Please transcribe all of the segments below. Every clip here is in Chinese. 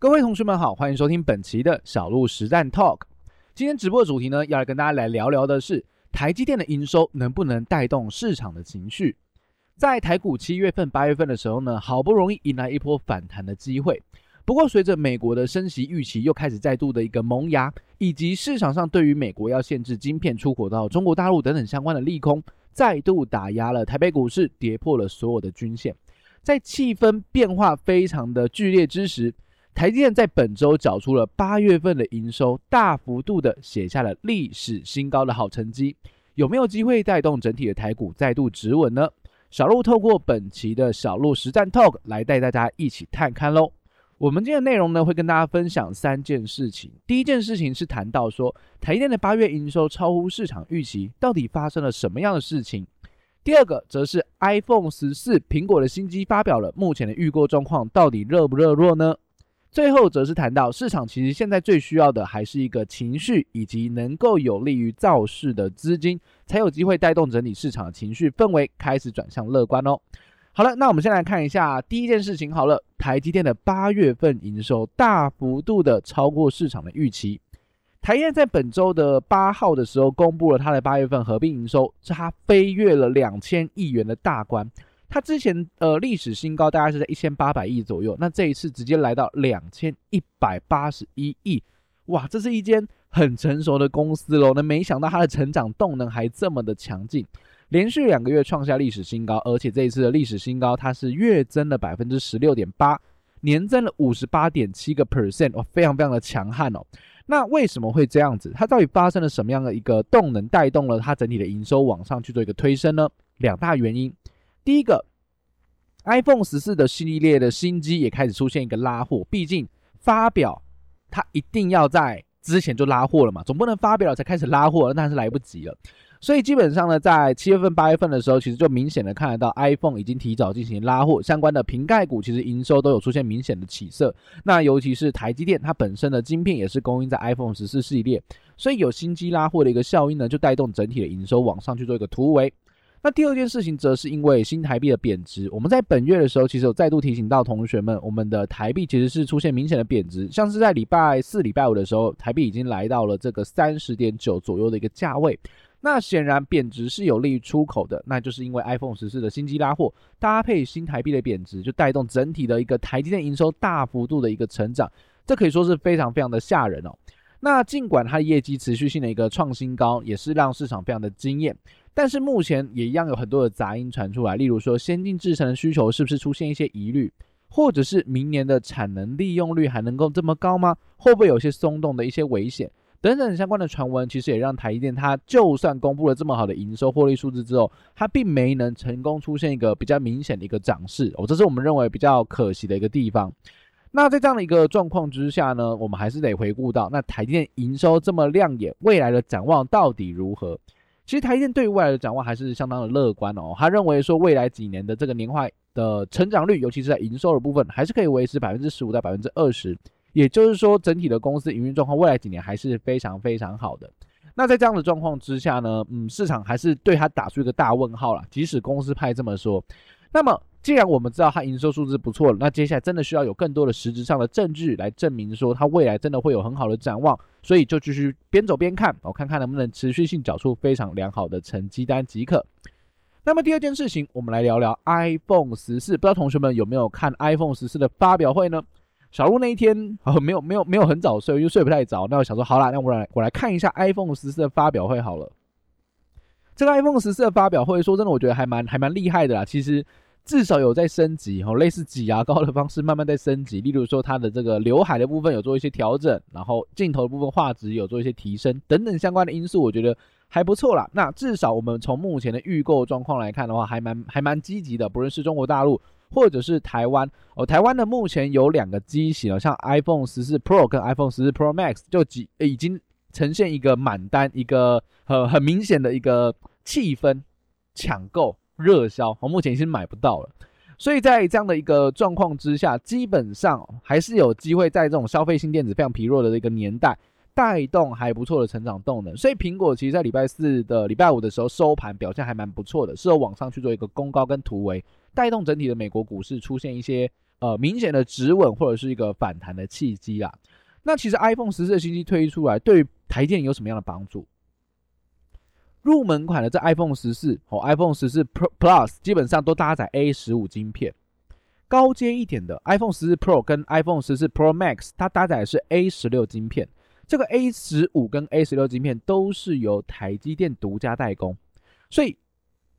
各位同学们好，欢迎收听本期的小鹿实战 Talk。今天直播的主题呢，要来跟大家来聊聊的是台积电的营收能不能带动市场的情绪。在台股七月份、八月份的时候呢，好不容易迎来一波反弹的机会。不过，随着美国的升息预期又开始再度的一个萌芽，以及市场上对于美国要限制晶片出口到中国大陆等等相关的利空，再度打压了台北股市，跌破了所有的均线。在气氛变化非常的剧烈之时，台积电在本周缴出了八月份的营收，大幅度的写下了历史新高的好成绩，有没有机会带动整体的台股再度止稳呢？小鹿透过本期的小鹿实战 Talk 来带大家一起探看喽。我们今天的内容呢，会跟大家分享三件事情。第一件事情是谈到说，台积电的八月营收超乎市场预期，到底发生了什么样的事情？第二个则是 iPhone 十四，苹果的新机发表了，目前的预购状况到底热不热络呢？最后则是谈到市场其实现在最需要的还是一个情绪，以及能够有利于造势的资金，才有机会带动整体市场的情绪氛围开始转向乐观哦。好了，那我们先来看一下第一件事情。好了，台积电的八月份营收大幅度的超过市场的预期。台积电在本周的八号的时候公布了它的八月份合并营收，是它飞跃了两千亿元的大关。它之前呃历史新高大概是在一千八百亿左右，那这一次直接来到两千一百八十一亿，哇，这是一间很成熟的公司喽。那没想到它的成长动能还这么的强劲，连续两个月创下历史新高，而且这一次的历史新高它是月增了百分之十六点八，年增了五十八点七个 percent，哇，非常非常的强悍哦。那为什么会这样子？它到底发生了什么样的一个动能，带动了它整体的营收往上去做一个推升呢？两大原因。第一个，iPhone 十四的系列的新机也开始出现一个拉货，毕竟发表它一定要在之前就拉货了嘛，总不能发表了才开始拉货，那是来不及了。所以基本上呢，在七月份、八月份的时候，其实就明显的看得到 iPhone 已经提早进行拉货，相关的瓶盖股其实营收都有出现明显的起色。那尤其是台积电，它本身的晶片也是供应在 iPhone 十四系列，所以有新机拉货的一个效应呢，就带动整体的营收往上去做一个突围。那第二件事情则是因为新台币的贬值，我们在本月的时候其实有再度提醒到同学们，我们的台币其实是出现明显的贬值，像是在礼拜四、礼拜五的时候，台币已经来到了这个三十点九左右的一个价位。那显然贬值是有利于出口的，那就是因为 iPhone 十四的新机拉货，搭配新台币的贬值，就带动整体的一个台积电营收大幅度的一个成长，这可以说是非常非常的吓人哦。那尽管它的业绩持续性的一个创新高，也是让市场非常的惊艳。但是目前也一样有很多的杂音传出来，例如说先进制程的需求是不是出现一些疑虑，或者是明年的产能利用率还能够这么高吗？会不会有些松动的一些危险等等相关的传闻，其实也让台积电它就算公布了这么好的营收获利数字之后，它并没能成功出现一个比较明显的一个涨势哦，这是我们认为比较可惜的一个地方。那在这样的一个状况之下呢，我们还是得回顾到那台积电营收这么亮眼，未来的展望到底如何？其实台积电对于未来的展望还是相当的乐观哦。他认为说未来几年的这个年化的成长率，尤其是在营收的部分，还是可以维持百分之十五到百分之二十。也就是说，整体的公司营运状况未来几年还是非常非常好的。那在这样的状况之下呢，嗯，市场还是对他打出一个大问号啦。即使公司派这么说，那么。既然我们知道它营收数字不错了，那接下来真的需要有更多的实质上的证据来证明说它未来真的会有很好的展望，所以就继续边走边看，我看看能不能持续性缴出非常良好的成绩单即可。那么第二件事情，我们来聊聊 iPhone 十四，不知道同学们有没有看 iPhone 十四的发表会呢？小鹿那一天哦，没有没有没有很早睡，又睡不太着，那我想说好啦，那我来我来看一下 iPhone 十四的发表会好了。这个 iPhone 十四的发表会，说真的，我觉得还蛮还蛮厉害的啦，其实。至少有在升级哦，类似挤牙膏的方式慢慢在升级。例如说，它的这个刘海的部分有做一些调整，然后镜头的部分画质有做一些提升，等等相关的因素，我觉得还不错啦。那至少我们从目前的预购状况来看的话，还蛮还蛮积极的。不论是中国大陆或者是台湾哦，台湾的目前有两个机型哦，像 iPhone 十四 Pro 跟 iPhone 十四 Pro Max 就几已经呈现一个满单，一个很很明显的一个气氛抢购。热销，我目前已经买不到了，所以在这样的一个状况之下，基本上还是有机会在这种消费性电子非常疲弱的一个年代，带动还不错的成长动能。所以苹果其实在礼拜四的礼拜五的时候收盘表现还蛮不错的，是有往上去做一个攻高跟突围，带动整体的美国股市出现一些呃明显的止稳或者是一个反弹的契机啦。那其实 iPhone 十四的新机推出来，对于台电有什么样的帮助？入门款的这 iPhone 十四哦 iPhone 十四 Pro Plus 基本上都搭载 A 十五晶片，高阶一点的 iPhone 十四 Pro 跟 iPhone 十四 Pro Max 它搭载的是 A 十六晶片。这个 A 十五跟 A 十六晶片都是由台积电独家代工，所以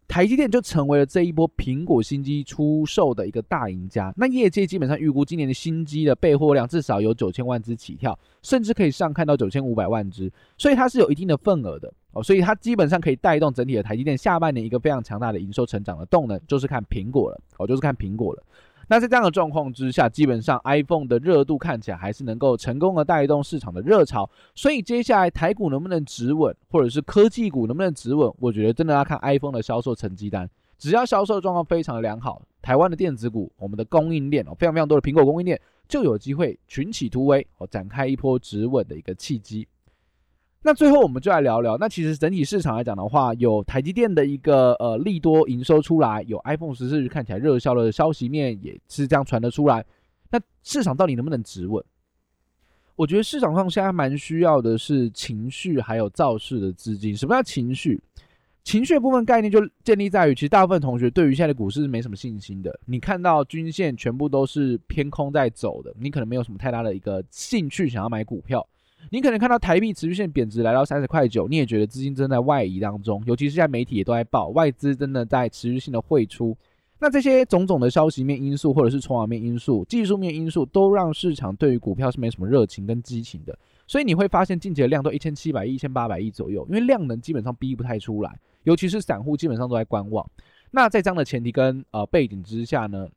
台积电就成为了这一波苹果新机出售的一个大赢家。那业界基本上预估今年的新机的备货量至少有九千万只起跳，甚至可以上看到九千五百万只，所以它是有一定的份额的哦。所以它基本上可以带动整体的台积电下半年一个非常强大的营收成长的动能，就是看苹果了哦，就是看苹果了。那在这样的状况之下，基本上 iPhone 的热度看起来还是能够成功的带动市场的热潮，所以接下来台股能不能止稳，或者是科技股能不能止稳，我觉得真的要看 iPhone 的销售成绩单。只要销售状况非常的良好，台湾的电子股，我们的供应链哦，非常非常多的苹果供应链就有机会群起突围哦，展开一波止稳的一个契机。那最后我们就来聊聊，那其实整体市场来讲的话，有台积电的一个呃利多营收出来，有 iPhone 十四看起来热销的消息面也是这样传得出来。那市场到底能不能止稳？我觉得市场上现在蛮需要的是情绪还有造势的资金。什么叫情绪？情绪的部分概念就建立在于，其实大部分同学对于现在的股市是没什么信心的。你看到均线全部都是偏空在走的，你可能没有什么太大的一个兴趣想要买股票。你可能看到台币持续性贬值来到三十块九，你也觉得资金正在外移当中，尤其是在媒体也都在报外资真的在持续性的汇出。那这些种种的消息面因素，或者是筹码面因素、技术面因素，都让市场对于股票是没什么热情跟激情的。所以你会发现近期的量都一千七百亿、一千八百亿左右，因为量能基本上逼不太出来，尤其是散户基本上都在观望。那在这样的前提跟呃背景之下呢，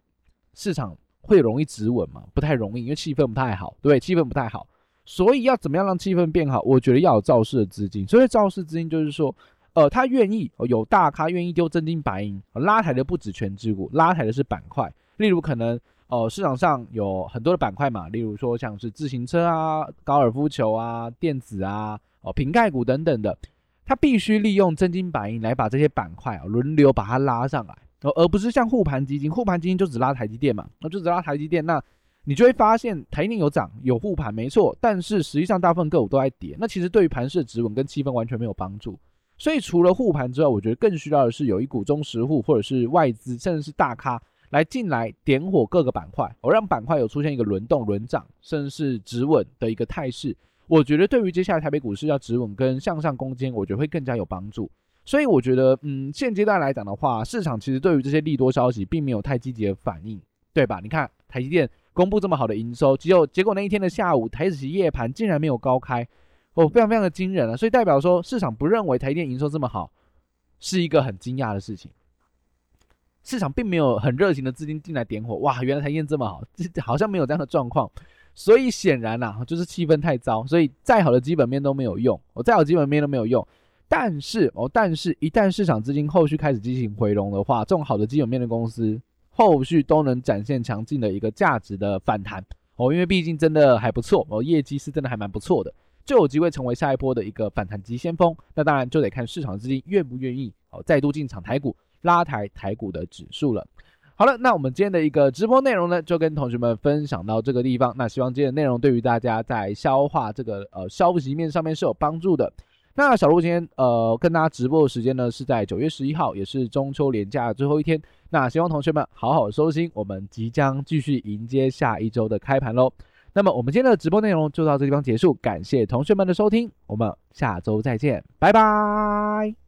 市场会容易止稳吗？不太容易，因为气氛不太好，对，气氛不太好。所以要怎么样让气氛变好？我觉得要有造势的资金。所以造势资金就是说，呃，他愿意有大咖愿意丢真金白银拉抬的不止权值股，拉抬的是板块。例如可能呃市场上有很多的板块嘛，例如说像是自行车啊、高尔夫球啊、电子啊、哦瓶盖股等等的，他必须利用真金白银来把这些板块啊轮流把它拉上来，而不是像护盘基金，护盘基金就只拉台积电嘛，那就只拉台积电那。你就会发现台积电有涨有护盘没错，但是实际上大部分个股都在跌，那其实对于盘势的止稳跟气氛完全没有帮助。所以除了护盘之外，我觉得更需要的是有一股中实户或者是外资甚至是大咖来进来点火各个板块，我让板块有出现一个轮动轮涨甚至是止稳的一个态势。我觉得对于接下来台北股市要止稳跟向上攻坚，我觉得会更加有帮助。所以我觉得，嗯，现阶段来讲的话，市场其实对于这些利多消息并没有太积极的反应，对吧？你看台积电。公布这么好的营收，只有结果那一天的下午，台指期夜盘竟然没有高开，哦，非常非常的惊人啊！所以代表说市场不认为台电营收这么好，是一个很惊讶的事情。市场并没有很热情的资金进来点火，哇，原来台电这么好，好像没有这样的状况。所以显然呐、啊，就是气氛太糟，所以再好的基本面都没有用，哦，再好基本面都没有用。但是哦，但是一旦市场资金后续开始进行回笼的话，这种好的基本面的公司。后续都能展现强劲的一个价值的反弹哦，因为毕竟真的还不错哦，业绩是真的还蛮不错的，就有机会成为下一波的一个反弹急先锋。那当然就得看市场资金愿不愿意哦，再度进场台股拉抬台股的指数了。好了，那我们今天的一个直播内容呢，就跟同学们分享到这个地方。那希望今天的内容对于大家在消化这个呃消息面上面是有帮助的。那小鹿今天呃跟大家直播的时间呢是在九月十一号，也是中秋连假最后一天。那希望同学们好好收心，我们即将继续迎接下一周的开盘喽。那么我们今天的直播内容就到这地方结束，感谢同学们的收听，我们下周再见，拜拜。